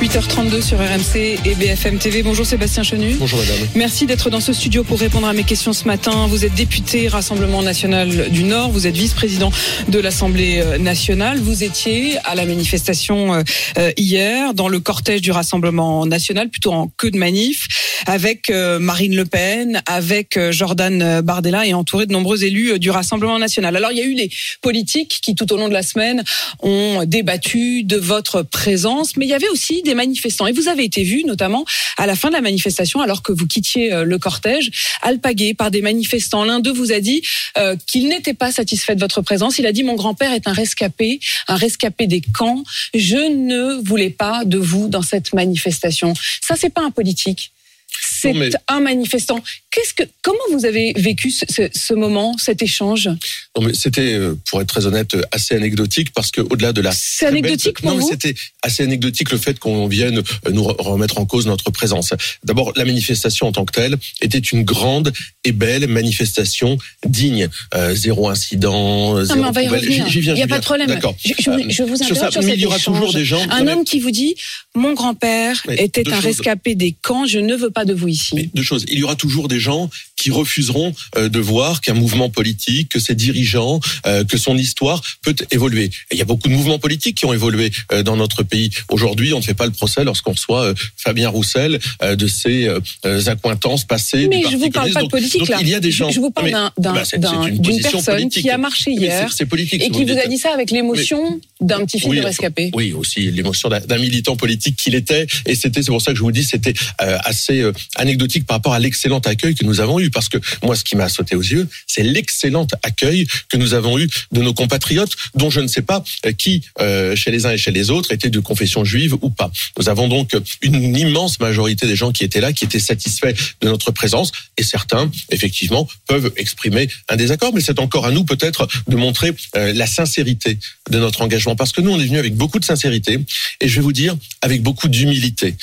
8h32 sur RMC et BFM TV. Bonjour Sébastien Chenu. Bonjour madame. Merci d'être dans ce studio pour répondre à mes questions ce matin. Vous êtes député Rassemblement national du Nord, vous êtes vice-président de l'Assemblée euh, nationale. Vous étiez à la manifestation euh, euh, hier dans le cortège du Rassemblement national, plutôt en queue de manif, avec Marine Le Pen, avec Jordan Bardella et entouré de nombreux élus du Rassemblement national. Alors il y a eu les politiques qui tout au long de la semaine ont débattu de votre présence, mais il y avait aussi des manifestants. Et vous avez été vu, notamment à la fin de la manifestation, alors que vous quittiez euh, le cortège, alpagué par des manifestants. L'un d'eux vous a dit euh, qu'il n'était pas satisfait de votre présence. Il a dit mon grand-père est un rescapé, un rescapé des camps. Je ne voulais pas de vous dans cette manifestation. Ça, c'est pas un politique. C'est un manifestant. Qu'est-ce que, comment vous avez vécu ce, ce, moment, cet échange? Non, mais c'était, euh, pour être très honnête, assez anecdotique parce que au-delà de la. C'est anecdotique pour non, vous? mais c'était assez anecdotique le fait qu'on vienne euh, nous remettre en cause notre présence. D'abord, la manifestation en tant que telle était une grande et belle manifestation digne, euh, zéro incident, non, zéro mais on va y revenir. J'y viens. Il n'y a pas de problème. D'accord. Je, je, je vous sur ça, sur mais cet il y aura échange. toujours des gens. Un homme qui vous dit mon grand-père était un rescapé des camps. Je ne veux pas de vous ici. Mais deux choses. Il y aura toujours des gens qui refuseront euh, de voir qu'un mouvement politique, que ses dirigeants, euh, que son histoire peut évoluer. Et il y a beaucoup de mouvements politiques qui ont évolué euh, dans notre pays. Aujourd'hui, on ne fait pas le procès lorsqu'on reçoit Fabien Roussel de ses accointances passées. Mais du je Parti vous parle pas de politique donc, là. donc, il y a des gens. Je vous parle Mais- d'un- d'un- bah, c'est- d'un- c'est une d'une personne politique. qui a marché hier c'est- C'est politique. et qui vous a dit ça avec l'émotion d'un petit fils Oui, de rescapé. Oui, aussi l'émotion d'un d'un militant politique qu'il était. Et c'était, c'est pour ça que je vous dis, c'était assez anecdotique par rapport à l'excellent accueil que nous avons eu. Parce que moi, ce qui m'a sauté aux yeux, c'est l'excellent accueil que nous avons eu de nos compatriotes, dont je ne sais pas euh, qui, euh, chez les uns et chez les autres, étaient de confession juive ou pas. Nous avons donc une immense majorité des gens qui étaient là, qui étaient satisfaits de notre présence. Et certains, effectivement, peuvent exprimer un désaccord. Mais c'est encore à nous, peut-être, de montrer euh, la sincérité de notre engagement. Parce que nous, on est venu avec beaucoup de sincérité et je vais vous dire, avec beaucoup d'humilité.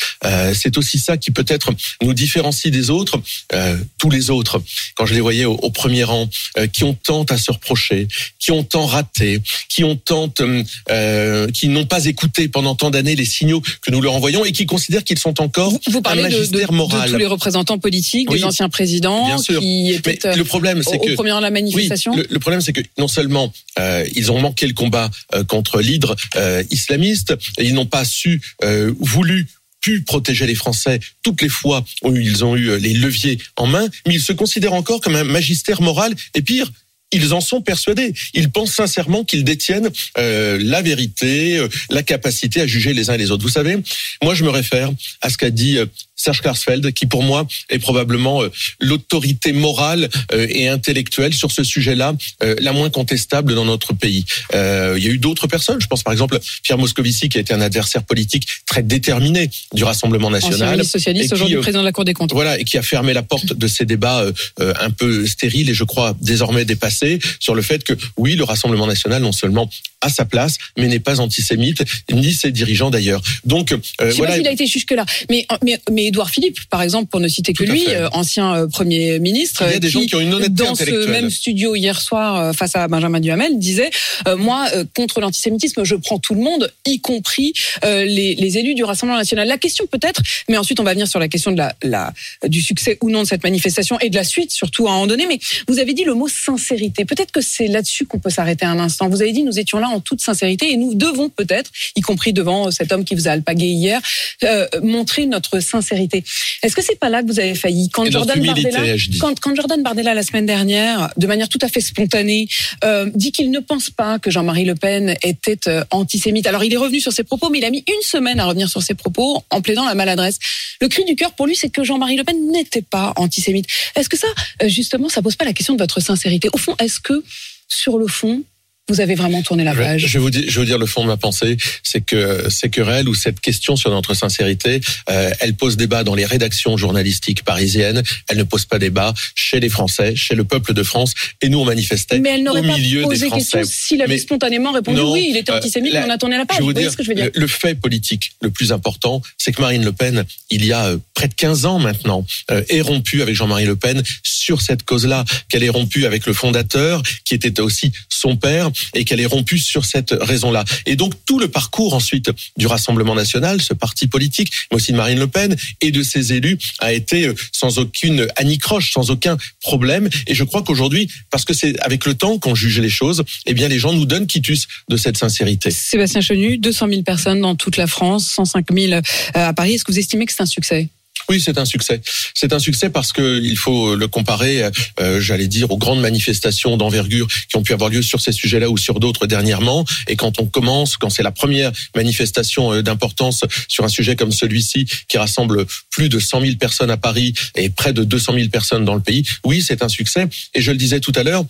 C'est aussi ça qui peut-être nous différencie des autres, euh, tous les autres, quand je les voyais au, au premier rang, euh, qui ont tant à se reprocher, qui ont tant raté, qui ont tant, euh, euh, qui n'ont pas écouté pendant tant d'années les signaux que nous leur envoyons et qui considèrent qu'ils sont encore Vous un parlez de, de- magistère de moral. tous les représentants politiques, des Oui, anciens présidents bien sûr. qui Mais étaient euh, le problème, c'est au, premier rang de la oui, manifestation. le, le problème, c'est que non seulement euh, ils ont manqué le combat euh, contre l'hydre euh, islamiste, ils n'ont pas su, euh, voulu pu protéger les Français toutes les fois où ils ont eu euh, les leviers en main, mais ils se considèrent encore comme un magistère moral, et pire, ils en sont persuadés. Ils pensent sincèrement qu'ils détiennent euh, la vérité, euh, la capacité à juger les uns et les autres. Vous savez, moi je me réfère à ce qu'a dit euh, Serge Klarsfeld, qui pour moi est probablement euh, l'autorité morale euh, et intellectuelle sur ce sujet-là, euh, la moins contestable dans notre pays. Il y a eu d'autres personnes, je pense par exemple Pierre Moscovici, qui a été un adversaire politique très déterminé du Rassemblement national. socialiste, aujourd'hui président de la Cour des comptes. Voilà, et qui a fermé la porte de ces débats un peu stériles et je crois désormais dépassés sur le fait que oui, le Rassemblement national non seulement a sa place, mais n'est pas antisémite, ni ses dirigeants d'ailleurs. Donc euh, Je sais voilà. pas s'il a été jusque-là. Mais, mais, mais Édouard Philippe, par exemple, pour ne citer que à lui, fait. euh, ancien euh, Premier ministre, Il y a euh, des gens qui ont une honnêteté dans ce même studio hier soir, face à Benjamin Duhamel, disait euh, Moi, euh, contre l'antisémitisme, je prends tout le monde, y compris les, les élus du Rassemblement national. La question peut-être, mais ensuite on va venir sur la question de la, la, du succès ou non de cette manifestation et de la suite, surtout à moment donné. Mais vous avez dit le mot sincérité. Peut-être que c'est là-dessus qu'on peut s'arrêter un instant. Vous avez dit Nous étions là en toute sincérité et nous devons peut-être, y compris devant cet homme qui vous a alpagué hier, euh, montrer notre sincérité. Est-ce que c'est pas là que vous avez failli quand Jordan humilité, Bardella, quand, quand Jordan Bardella la semaine dernière, de manière tout à fait spontanée, euh, dit qu'il ne pense pas que Jean-Marie Le Pen était euh, antisémite. Alors il est revenu sur ses propos, mais il a mis une semaine à revenir sur ses propos en plaidant la maladresse. Le cri du cœur pour lui, c'est que Jean-Marie Le Pen n'était pas antisémite. Est-ce que ça, justement, ça pose pas la question de votre sincérité? Au fond, est-ce que sur le fond, vous avez vraiment tourné la page je vais vous dire, je vais vous dire le fond de ma pensée, c'est que ces querelles ou cette question sur notre sincérité, euh, elle pose débat dans les rédactions journalistiques parisiennes. Elle ne pose pas débat chez les Français, chez le peuple de France. Et nous, on manifestait Mais elle au n'aurait pas milieu des posé question Français. s'il avait Mais- spontanément répondu Non, oui, il était euh, antisémite, mais on a tourné la page. Je Vous vous dire, ce que je veux dire le, le fait politique le plus important, c'est que Marine Le Pen, il y a euh, près de 15 ans maintenant, est rompue avec Jean-Marie Le Pen sur cette cause-là, qu'elle est rompue avec le fondateur, qui était aussi son père, et qu'elle est rompue sur cette raison-là. Et donc tout le parcours ensuite du Rassemblement national, ce parti politique, mais aussi de Marine Le Pen et de ses élus, a été euh, sans aucune anicroche, sans aucun problème. Et je crois qu'aujourd'hui, parce que c'est avec le temps qu'on juge les choses, eh bien les gens nous donnent quitus de cette sincérité. Sébastien Chenu, 200 000 personnes dans toute la France, 105 000 euh, à Paris. Est-ce que vous estimez que c'est un succès? Oui, c'est un succès. C'est un succès parce que il faut le comparer, euh, j'allais dire, aux grandes manifestations d'envergure qui ont pu avoir lieu sur ces sujets-là ou sur d'autres dernièrement. Et quand on commence, quand c'est la première manifestation euh, d'importance sur un sujet comme celui-ci, qui rassemble plus de 100 000 personnes à Paris et près de 200 000 personnes dans le pays, oui, c'est un succès. Et je le disais tout à l'heure,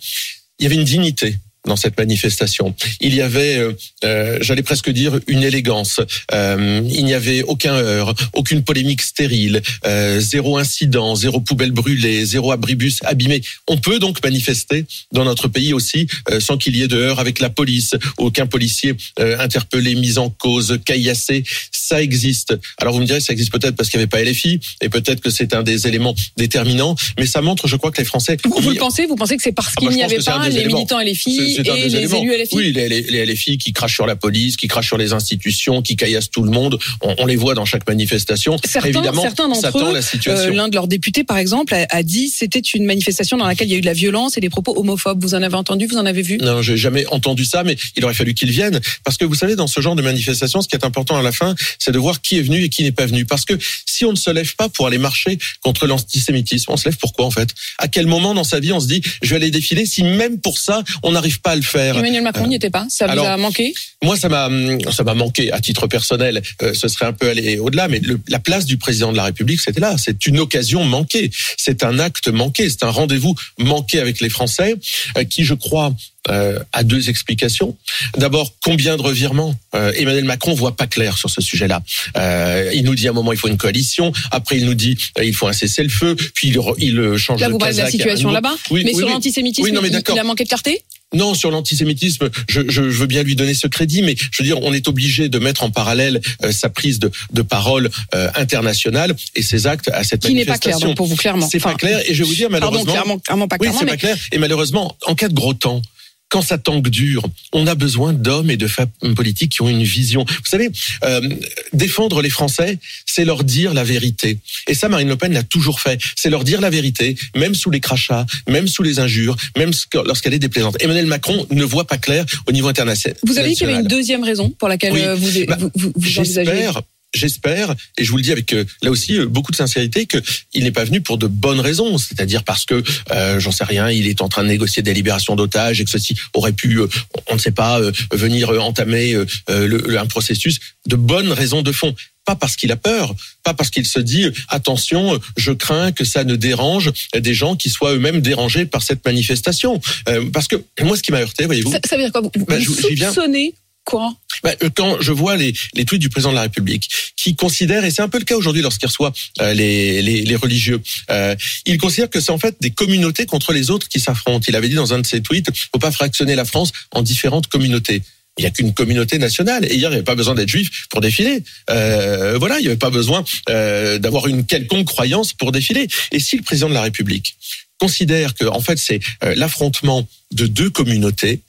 il y avait une dignité dans cette manifestation. Il y avait, euh, euh, j'allais presque dire, une élégance. Euh, il n'y avait aucun heurt, aucune polémique stérile, euh, zéro incident, zéro poubelle brûlée, zéro abribus abîmé. On peut donc manifester dans notre pays aussi euh, sans qu'il y ait de heurt avec la police, aucun policier euh, interpellé, mis en cause, caillassé. Ça existe. Alors vous me direz, ça existe peut-être parce qu'il n'y avait pas LFI et peut-être que c'est un des éléments déterminants, mais ça montre, je crois, que les Français. Vous, le pensez? Vous pensez que c'est parce Ah qu'il bah, n'y avait pas les militants LFI C'est- c'est un et des les éléments. élus LFI Oui, les, LFI qui crachent sur la police, qui crachent sur les institutions, qui caillassent tout le monde. On, on les voit dans chaque manifestation. Certains, Évidemment, certains d'entre tend eux, la situation. euh, l'un de leurs députés, par exemple, a, a dit c'était une manifestation dans laquelle il y a eu de la violence et des propos homophobes. Vous en avez entendu Vous en avez vu? Non, j'ai jamais entendu ça, mais il aurait fallu qu'ils viennent. Parce que vous savez, dans ce genre de manifestation, ce qui est important à la fin, c'est de voir qui est venu et qui n'est pas venu. Parce que si on ne se lève pas pour aller marcher contre l'antisémitisme, on se lève pourquoi en fait? À quel moment dans sa vie on se dit je vais aller défiler si même pour ça on n'arrive pas à le faire Emmanuel Macron n'y était pas. Ça vous alors, a manqué? Moi, ça m'a, ça m'a manqué à titre personnel. Euh, ce serait un peu aller au-delà, mais le- la place du président de la République, c'était là. C'est une occasion manquée. C'est un acte manqué. C'est un rendez-vous manqué avec les Français, euh, qui, je crois, euh, a deux explications. D'abord, combien de revirements Euh, Emmanuel Macron voit pas clair sur ce sujet-là. Euh, il nous dit à un moment il faut une coalition. Après, il nous dit euh, il faut un cessez-le-feu. Puis il, euh, change Là, de vous parlez de la à situation là-bas? Oui, mais oui, sur oui. l'antisémitisme, il- il a manqué de clarté? Non, sur l'antisémitisme, je, je, je veux bien lui donner ce crédit, mais je veux dire, on est obligé de mettre en parallèle euh, sa prise de, de parole euh, internationale et ses actes à cette Qui n'est pas clair manifestation. donc, pour vous, clairement. C'est pas clair, et je vais vous dire Pardon, malheureusement, clairement, clairement pas oui, clairement. c'est mais pas clair, et malheureusement, en cas de gros temps. Quand ça tangue dur, on a besoin d'hommes et de femmes politiques qui ont une vision. Vous savez, euh, défendre les Français, c'est leur dire la vérité. Et ça, Marine Le Pen l'a toujours fait. C'est leur dire la vérité, même sous les crachats, même sous les injures, même lorsqu'elle est déplaisante. Emmanuel Macron ne voit pas clair au niveau international. Vous avez dit qu'il y avait une deuxième raison pour laquelle Oui. euh, vous, Bah, vous, vous, vous envisagez. J'espère, et je vous le dis avec euh, là aussi euh, beaucoup de sincérité, que il n'est pas venu pour de bonnes raisons, c'est-à-dire parce que euh, j'en sais rien, il est en train de négocier des libérations d'otages et que ceci aurait pu, euh, on ne sait pas, euh, venir euh, entamer le- le- un processus de bonnes raisons de fond. Pas parce qu'il a peur, pas parce qu'il se dit attention, je crains que ça ne dérange des gens qui soient eux-mêmes dérangés par cette manifestation. Euh, parce que moi, ce qui m'a heurté, voyez-vous, Ça, ça veut dire quoi? Vous, Bah, vous soupçonnez quoi bah, quand je vois les, les tweets du président de la République, qui considère, et c'est un peu le cas aujourd'hui lorsqu'il reçoit euh, les, les, les religieux, euh, il considère que c'est en fait des communautés contre les autres qui s'affrontent. Il avait dit dans un de ses tweets, faut pas fractionner la France en différentes communautés. Il n'y a qu'une communauté nationale. Et hier, il n'y avait pas besoin d'être juif pour défiler. Euh, voilà, il n'y avait pas besoin euh, d'avoir une quelconque croyance pour défiler. Et si le président de la République considère que, en fait, c'est euh, l'affrontement de deux communautés,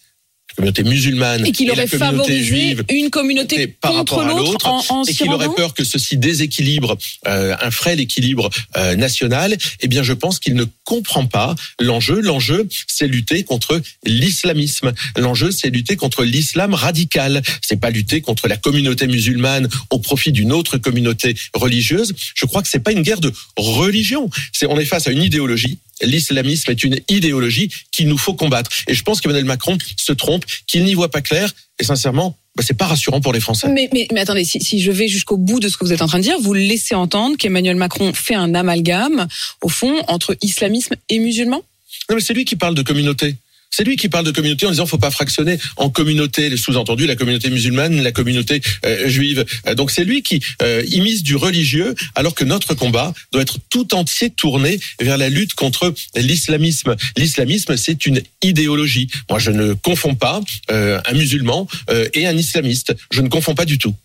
communauté musulmane Et qu'il la aurait communauté favorisé juive, une communauté par contre rapport à l'autre l'autre, en, en et qu'il aurait peur que ceci déséquilibre euh, un frêle équilibre euh, national, eh bien je pense qu'il ne comprend pas l'enjeu. L'enjeu, c'est lutter contre l'islamisme. L'enjeu, c'est lutter contre l'islam radical. C'est pas lutter contre la communauté musulmane au profit d'une autre communauté religieuse. Je crois que c'est pas une guerre de religion. C'est on est face à une idéologie l'islamisme est une idéologie qu'il nous faut combattre. Et je pense qu'Emmanuel Macron se trompe, qu'il n'y voit pas clair. Et sincèrement, bah, c'est pas rassurant pour les Français. Mais, mais, mais attendez, si, si je vais jusqu'au bout de ce que vous êtes en train de dire, vous laissez entendre qu'Emmanuel Macron fait un amalgame, au fond, entre islamisme et musulmans? Non, mais c'est lui qui parle de communauté. C'est lui qui parle de communauté en disant faut pas fractionner en communauté, sous-entendu la communauté musulmane, la communauté euh, juive. Euh, donc c'est lui qui euh, du religieux, alors que notre combat doit être tout entier tourné vers la lutte contre l'islamisme. L'islamisme, c'est une idéologie. Moi, je ne confonds pas euh, un musulman euh, et un islamiste. Je ne confonds pas du tout.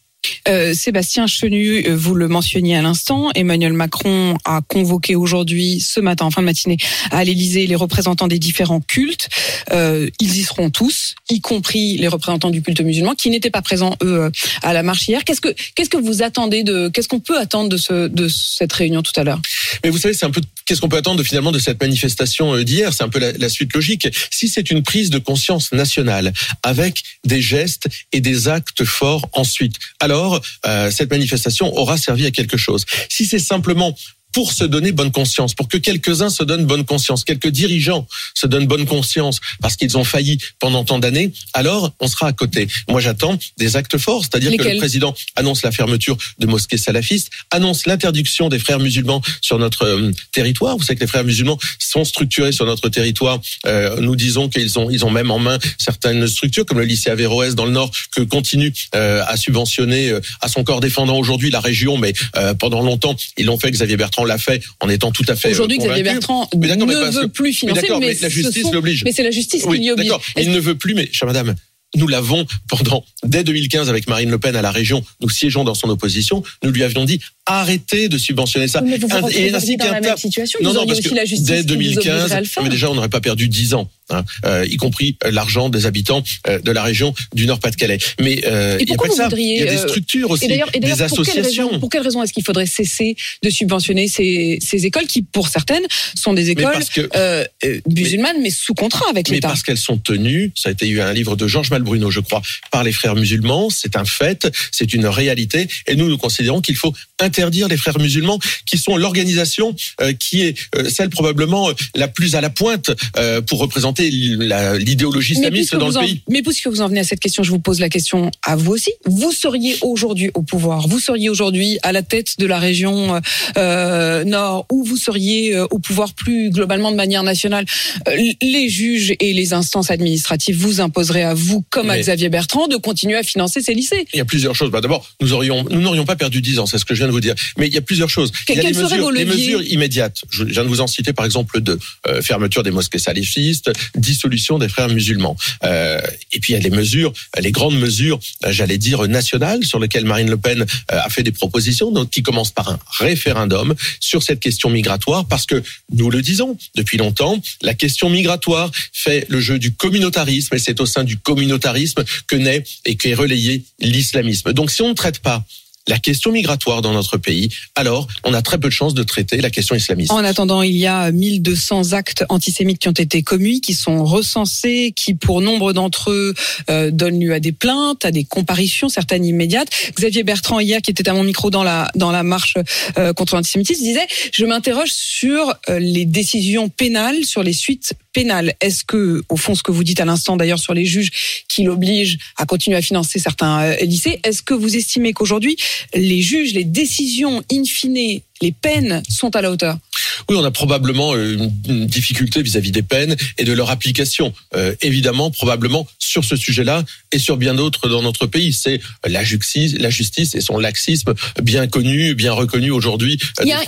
Euh, Sébastien Chenu, euh, vous le mentionniez à l'instant, Emmanuel Macron a convoqué aujourd'hui, ce matin, en fin de matinée, à l'Élysée, les représentants des différents cultes. Euh, ils y seront tous, y compris les représentants du culte musulman, qui n'étaient pas présents eux à la marche hier. Qu'est-ce que qu'est-ce que vous attendez de qu'est-ce qu'on peut attendre de ce de cette réunion tout à l'heure? Mais vous savez, c'est un peu qu'est-ce qu'on peut attendre finalement de cette manifestation d'hier? C'est un peu la, la suite logique. Si c'est une prise de conscience nationale avec des gestes et des actes forts ensuite, alors euh, cette manifestation aura servi à quelque chose. Si c'est simplement pour se donner bonne conscience, pour que quelques-uns se donnent bonne conscience, quelques dirigeants se donnent bonne conscience parce qu'ils ont failli pendant tant d'années, alors on sera à côté. Moi, j'attends des actes forts, c'est-à-dire que le président annonce la fermeture de mosquées salafistes, annonce l'interdiction des frères musulmans sur notre euh, territoire. Vous savez que les frères musulmans sont structurés sur notre territoire. Euh, nous disons qu'ils ont, ils ont même en main certaines structures, comme le lycée Averroès dans le Nord, que continue euh, à subventionner à son corps défendant aujourd'hui la région, mais pendant longtemps, ils l'ont fait. Xavier Bertrand l'a fait en étant tout à fait. euh, Aujourd'hui, Xavier convaincu. Bertrand Mais mais ne parce veut que- plus Mais financer, mais, mais la ce justice sont- l'oblige. Mais c'est la justice Oui, qui l'y oblige. Il ne veut plus, mais chère madame, nous l'avons pendant dès 2015 avec Marine Le Pen à la région. Nous siégeons dans son opposition. Nous lui avions dit arrêtez de subventionner ça. Mais vous retrouvez ainsi dans la même situation. Non, Vous non, parce aussi que la justice dès qui vous obligerait 2015, à le faire. mais déjà on n'aurait pas perdu 10 ans, hein, euh, y compris euh, l'argent des habitants euh, de la région du Nord-Pas-de-Calais. Mais euh, il n'y a pas ça. Il y a des euh, structures aussi, Et d'ailleurs, et des pour quelle associations. raison, pour quelle raison est-ce qu'il faudrait cesser de subventionner ces, ces écoles qui, pour certaines, sont des mais écoles que euh, musulmanes, mais, sous contrat avec mais l'État parce qu'elles sont tenues, ça a été eu un livre de Georges Malbruno, je crois, par les frères musulmans, c'est un fait, c'est une réalité, et nous, nous considérons qu'il faut interdire les frères musulmans, qui sont l'organisation qui est celle probablement la plus à la pointe pour représenter la- l'idéologie islamiste dans vous le en, pays. mais puisque vous en venez à cette question, je vous pose la question à vous aussi. Vous seriez aujourd'hui au pouvoir, vous seriez aujourd'hui à la tête de la région euh, Nord, ou vous seriez euh, au pouvoir plus globalement de manière nationale. Euh, les juges et les instances administratives vous imposeraient à vous, comme à Xavier Bertrand, de continuer à financer ces lycées. Il y a plusieurs choses. Bah, D'abord, nous aurions, nous n'aurions pas perdu 10 ans, c'est ce que je viens de vous dire. Mais il y a plusieurs choses. Que- il y a quels les seraient mesures, vos les mesures immédiates. Je viens de vous en citer par exemple deux. Euh, fermeture des mosquées salafistes, dissolution des frères musulmans. Euh, et puis il y a les mesures, les grandes mesures, euh, j'allais dire nationales, sur lesquelles Marine Le Pen euh, a fait des propositions, donc qui commencent par un référendum sur cette question migratoire, parce que nous le disons depuis longtemps, la question migratoire fait le jeu du communautarisme, et c'est au sein du communautarisme que naît et qu'est relayé l'islamisme. Donc si on ne traite pas la question migratoire dans notre pays, alors on a très peu de chances de traiter la question islamiste. En attendant, il y a 1200 actes antisémites qui ont été commis, qui sont recensés, qui pour nombre d'entre eux euh, donnent lieu à des plaintes, à des comparitions, certaines immédiates. Xavier Bertrand hier, qui était à mon micro dans la dans la marche euh, contre l'antisémitisme, disait je m'interroge sur euh, les décisions pénales, sur les suites Est-ce que, au fond, ce que vous dites à l'instant d'ailleurs sur les juges qui l'obligent à continuer à financer certains euh, lycées, est-ce que vous estimez qu'aujourd'hui les juges, les décisions in fine, les peines sont à la hauteur Oui, on a probablement euh, une, difficulté vis-à-vis des peines et de leur application. Euh, évidemment, probablement sur ce sujet-là et sur bien d'autres dans notre pays. C'est la justice, la justice et son laxisme bien connu, bien reconnu aujourd'hui euh, Il y, a,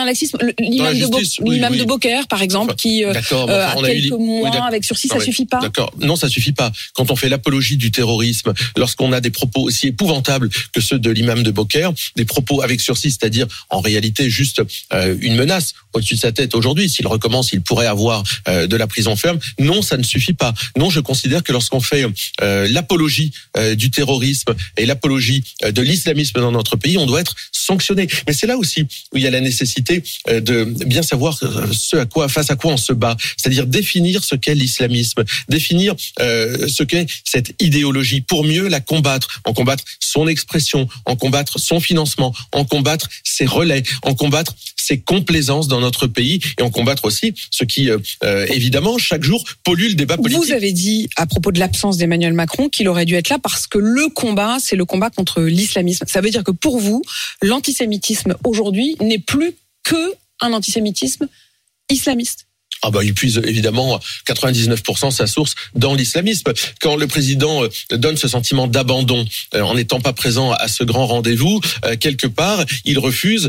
un- laxisme. L'imam la de, Bo- justice, oui, l'imam oui. de Beaucaire, par exemple, Enfin, qui euh, enfin, a on a eu quelques oui, mois avec sursis, Non, ça mais- suffit pas D'accord. Non, ça suffit pas. Quand on fait l'apologie du terrorisme, lorsqu'on a des propos aussi épouvantables que ceux de l'imam de Beaucaire, des propos avec sursis, c'est-à-dire en réalité juste euh, une menace au-dessus de sa tête aujourd'hui. S'il recommence, il pourrait avoir euh, de la prison ferme. Non, ça ne suffit pas. Non, je considère que lorsqu'on fait euh, l'apologie du terrorisme et l'apologie de l'islamisme dans notre pays, on doit être sanctionné. Mais c'est là aussi où il y a la nécessité de bien savoir ce à quoi, face à quoi on se bat. C'est-à-dire définir ce qu'est l'islamisme, définir ce qu'est cette idéologie pour mieux la combattre, en combattre son expression, en combattre son financement, en combattre ses relais, en combattre ses complaisances dans notre pays et en combattre aussi ce qui, euh, euh, évidemment, chaque jour pollue le débat politique. Vous avez dit à propos de l'absence d'Emmanuel Macron qu'il aurait dû être là parce que le combat, c'est le combat contre l'islamisme. Ça veut dire que pour vous, l'antisémitisme aujourd'hui n'est plus que un antisémitisme islamiste. Ah bah, il puise évidemment 99% sa source dans l'islamisme. Quand le président euh, donne ce sentiment d'abandon euh, en n'étant pas présent à ce grand rendez-vous, euh, quelque part, il refuse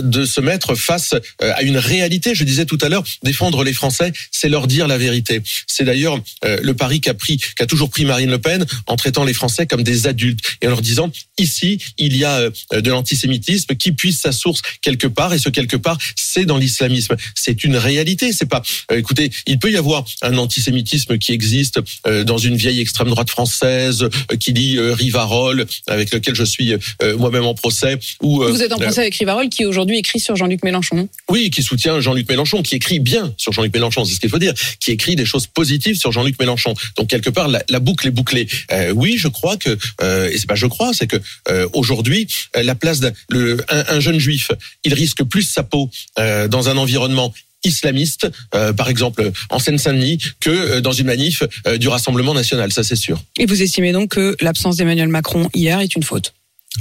de se mettre face à une réalité. Je disais tout à l'heure, défendre les Français, c'est leur dire la vérité. C'est d'ailleurs le pari qu'a pris, qu'a toujours pris Marine Le Pen en traitant les Français comme des adultes et en leur disant ici il y a de l'antisémitisme qui puise sa source quelque part et ce quelque part c'est dans l'islamisme. C'est une réalité. C'est pas écoutez, il peut y avoir un antisémitisme qui existe euh, dans une vieille extrême droite française euh, qui lit euh, Rivarol, avec lequel je suis euh, moi-même en procès. Ou, euh, Vous êtes en procès avec Rivarol qui aujourd'hui écrit sur Jean-Luc Mélenchon. oui, qui soutient Jean-Luc Mélenchon, qui écrit bien sur Jean-Luc Mélenchon, c'est ce qu'il faut dire, qui écrit des choses positives sur Jean-Luc Mélenchon. Donc quelque part, la, la boucle est bouclée. Euh, oui, je crois que, euh, et c'est pas je crois, c'est que euh, aujourd'hui, euh, la place d'un un, un jeune juif, il risque plus sa peau euh, dans un environnement islamiste, euh, par exemple en Seine-Saint-Denis, que euh, dans une manif euh, du Rassemblement national, ça c'est sûr. Et vous estimez donc que l'absence d'Emmanuel Macron hier est une faute?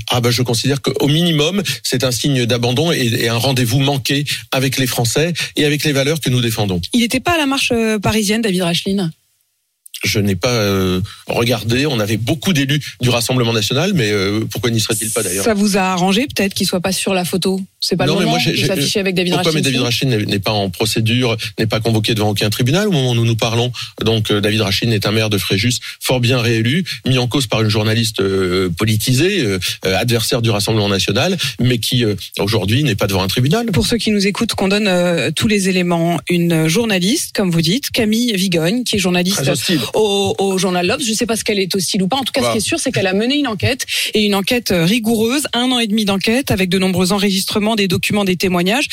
Ah ben je considère qu'au minimum, c'est un signe d'abandon et, et un rendez-vous manqué avec les Français et avec les valeurs que nous défendons. Il n'était pas à la marche parisienne, David Racheline Je n'ai pas euh, regardé. On avait beaucoup d'élus du Rassemblement national, mais euh, pourquoi n'y serait-il pas d'ailleurs? Ça vous a arrangé peut-être qu'il soit pas sur la photo? C'est pas Non, le mais moment moi, j'ai- de j'ai- s'afficher avec David Pourquoi mais David Rachid n'est pas en procédure, n'est pas convoqué devant aucun tribunal au moment où nous nous parlons. Donc euh, David Rachid est un maire de Fréjus, fort bien réélu, mis en cause par une journaliste euh, politisée, euh, adversaire du Rassemblement national, mais qui euh, aujourd'hui n'est pas devant un tribunal. Pour ceux qui nous écoutent, qu'on donne euh, tous les éléments, une journaliste, comme vous dites, Camille Vigogne, qui est journaliste. Au, au journal L'Obs. Je ne sais pas ce qu'elle est hostile ou pas. En tout cas, ce Bah. qui est sûr, c'est qu'elle a mené une enquête et une enquête euh, rigoureuse, un an et demi d'enquête avec de nombreux enregistrements, des documents, des témoignages.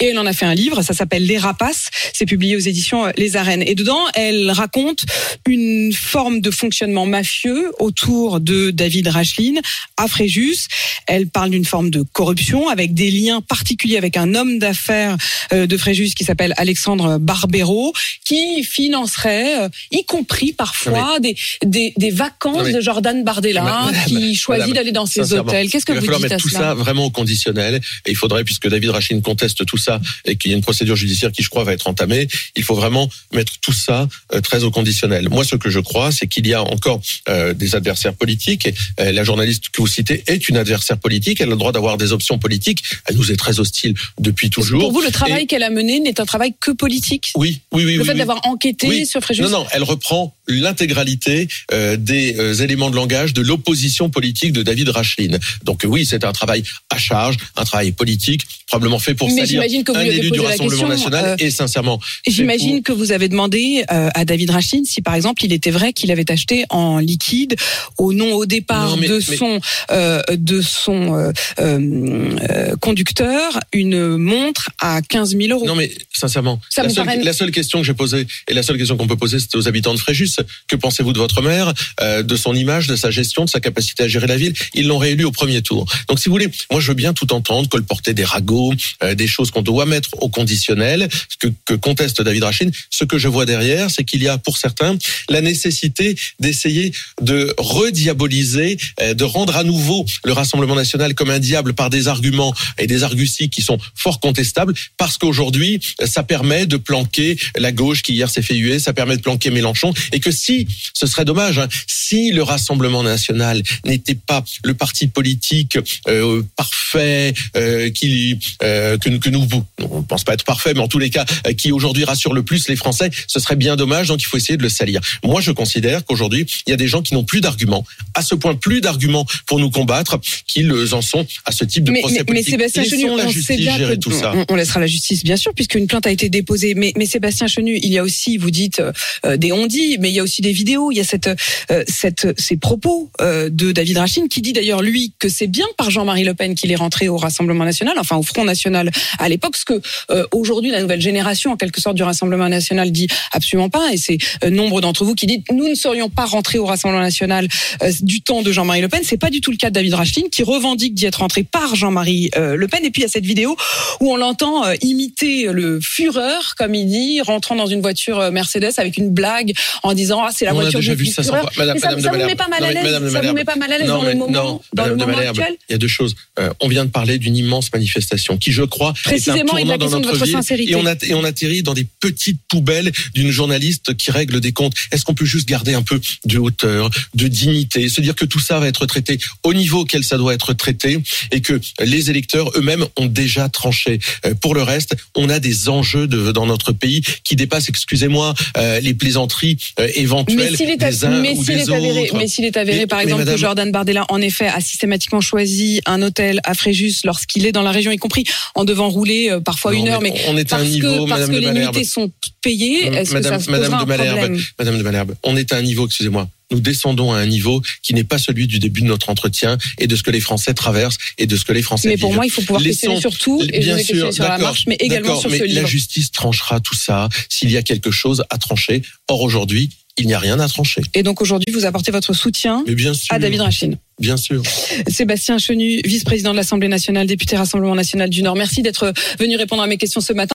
Et elle en a fait un livre. Ça s'appelle Les Rapaces. C'est publié aux éditions euh, Les Arènes. Et dedans, elle raconte une forme de fonctionnement mafieux autour de David Racheline à Fréjus. Elle parle d'une forme de corruption avec des liens particuliers avec un homme d'affaires euh, de Fréjus qui s'appelle Alexandre Barbero, qui financerait, y compris parfois, des, des, des vacances mais- de Jordan Bardella, Madame, qui choisit d'aller dans ses hôtels. Qu'est-ce que il va vous falloir dites mettre à tout ça vraiment au conditionnel. Et il faudrait, puisque David Rachid conteste tout ça et qu'il y a une procédure judiciaire qui, je crois, va être entamée, il faut vraiment mettre tout ça euh, très au conditionnel. Moi, ce que je crois, c'est qu'il y a encore euh, des adversaires politiques. Et, euh, la journaliste que vous citez est une adversaire politique. Elle a le droit d'avoir des options politiques. Elle nous est très hostile depuis toujours. Pour vous, le travail Et- qu'elle a mené n'est un travail que politique? Oui, oui, oui. Le oui, fait oui. d'avoir enquêté Oui. sur Fréjus? Non, non, elle reprend l'intégralité euh, des euh, éléments de langage de l'opposition politique de David Racheline. Donc oui, c'est un travail à charge, un travail politique, probablement fait pour Mais salir que vous un élu du Rassemblement question, national. euh, et sincèrement, J'imagine c'est que vous avez demandé à David Rachin si, par exemple, il était vrai qu'il avait acheté en liquide, au nom au départ Non, mais- de mais- son de son conducteur une montre à 15 000 euros. Non mais sincèrement, la, seule, paraît- la seule question que j'ai posée et la seule question qu'on peut poser, c'était aux habitants de Fréjus. Que pensez-vous de votre maire, euh, de son image, de sa gestion, de sa capacité à gérer la ville? Ils l'ont réélu au premier tour. Donc si vous voulez, moi je veux bien tout entendre, colporter des ragots, euh, des choses qu'on doit mettre au conditionnel, ce que, conteste David Rachin. Ce que je vois derrière, c'est qu'il y a pour certains la nécessité d'essayer de rediaboliser, euh, de rendre à nouveau le Rassemblement national comme un diable par des arguments et des arguties qui sont fort contestables, parce qu'aujourd'hui, ça permet de planquer la gauche qui hier s'est fait huer, ça permet de planquer Mélenchon, et que si, ce serait dommage, hein, si le Rassemblement national n'était pas le parti politique euh, parfait, euh, qui, euh, que, que nous, on ne pense pas être parfait, mais en tous les cas, qui aujourd'hui rassure le plus les Français, ce serait bien dommage, donc il faut essayer de le salir. Moi, je considère qu'aujourd'hui, il y a des gens qui n'ont plus d'arguments, à ce point plus d'arguments pour nous combattre qu'ils en sont à ce type de mais, procès mais, politique. mais Sébastien Chenu, on sait bien gérer que- tout ça. On, on laissera la justice, bien sûr, puisqu'une plainte a été déposée. Mais, mais Sébastien Chenu, il y a aussi, vous dites, des mais il y a aussi des vidéos. Il y a cette, euh, cette, ces propos euh, de David Rachin, qui dit d'ailleurs, lui, que c'est bien par Jean-Marie Le Pen qu'il est rentré au Rassemblement National, enfin au Front National à l'époque, ce que euh, aujourd'hui la nouvelle génération, en quelque sorte, du Rassemblement National dit absolument pas. Et c'est euh, nombre d'entre vous qui disent, nous ne serions pas rentrés au Rassemblement National euh, du temps de Jean-Marie Le Pen. C'est pas du tout le cas de David Rachlin, qui revendique d'y être rentré par Jean-Marie euh, Le Pen. Et puis il y a cette vidéo où on l'entend imiter le Führer, comme il dit, rentrant dans une voiture Mercedes avec une blague en disant ah c'est la On voiture du fois. Madame, ça, Madame ça vous met pas mal à l'aise Ça vous met pas mal à l'aise dans le moment, non, dans le moment actuel Il y a deux choses. Euh, on vient de parler d'une immense manifestation qui, je crois, Précisément, est un tournant dans question de notre votre vie. sincérité. Et on, a, et on atterrit dans des petites poubelles d'une journaliste qui règle des comptes. Est-ce qu'on peut juste garder un peu de hauteur, de dignité, se dire que tout ça va être traité au niveau auquel ça doit être traité et que les électeurs eux-mêmes ont déjà tranché? Euh, Pour le reste, on a des enjeux de, dans notre pays qui dépassent, excusez-moi, euh, les plaisanteries euh, Mais s'il est, des uns mais ou s'il des est avéré, autres. mais s'il est avéré, Mais- par exemple, madame- que Jordan Bardella, en effet, a systématiquement choisi un hôtel à Fréjus lorsqu'il est dans la région, y compris en devant rouler euh, parfois Non, une heure, mais on est à un parce niveau, que, parce que les nuitées sont payées, est-ce que ça un problème? Madame de Malherbe, on est à un niveau, excusez-moi, nous descendons à un niveau qui n'est pas celui du début de notre entretien et de ce que les Français traversent et de ce que les Français Mais pour vivent. moi, il faut pouvoir questionner sur tout, et Bien sûr, sur la marche, mais également sur mais ce la livre. justice tranchera tout ça s'il y a quelque chose à trancher. Or aujourd'hui, il n'y a rien à trancher. Et donc aujourd'hui, vous apportez votre soutien Mais bien sûr, à David Rachin. bien sûr. Sébastien Chenu, vice-président de l'Assemblée nationale, député Rassemblement national du Nord. Merci d'être venu répondre à mes questions ce matin.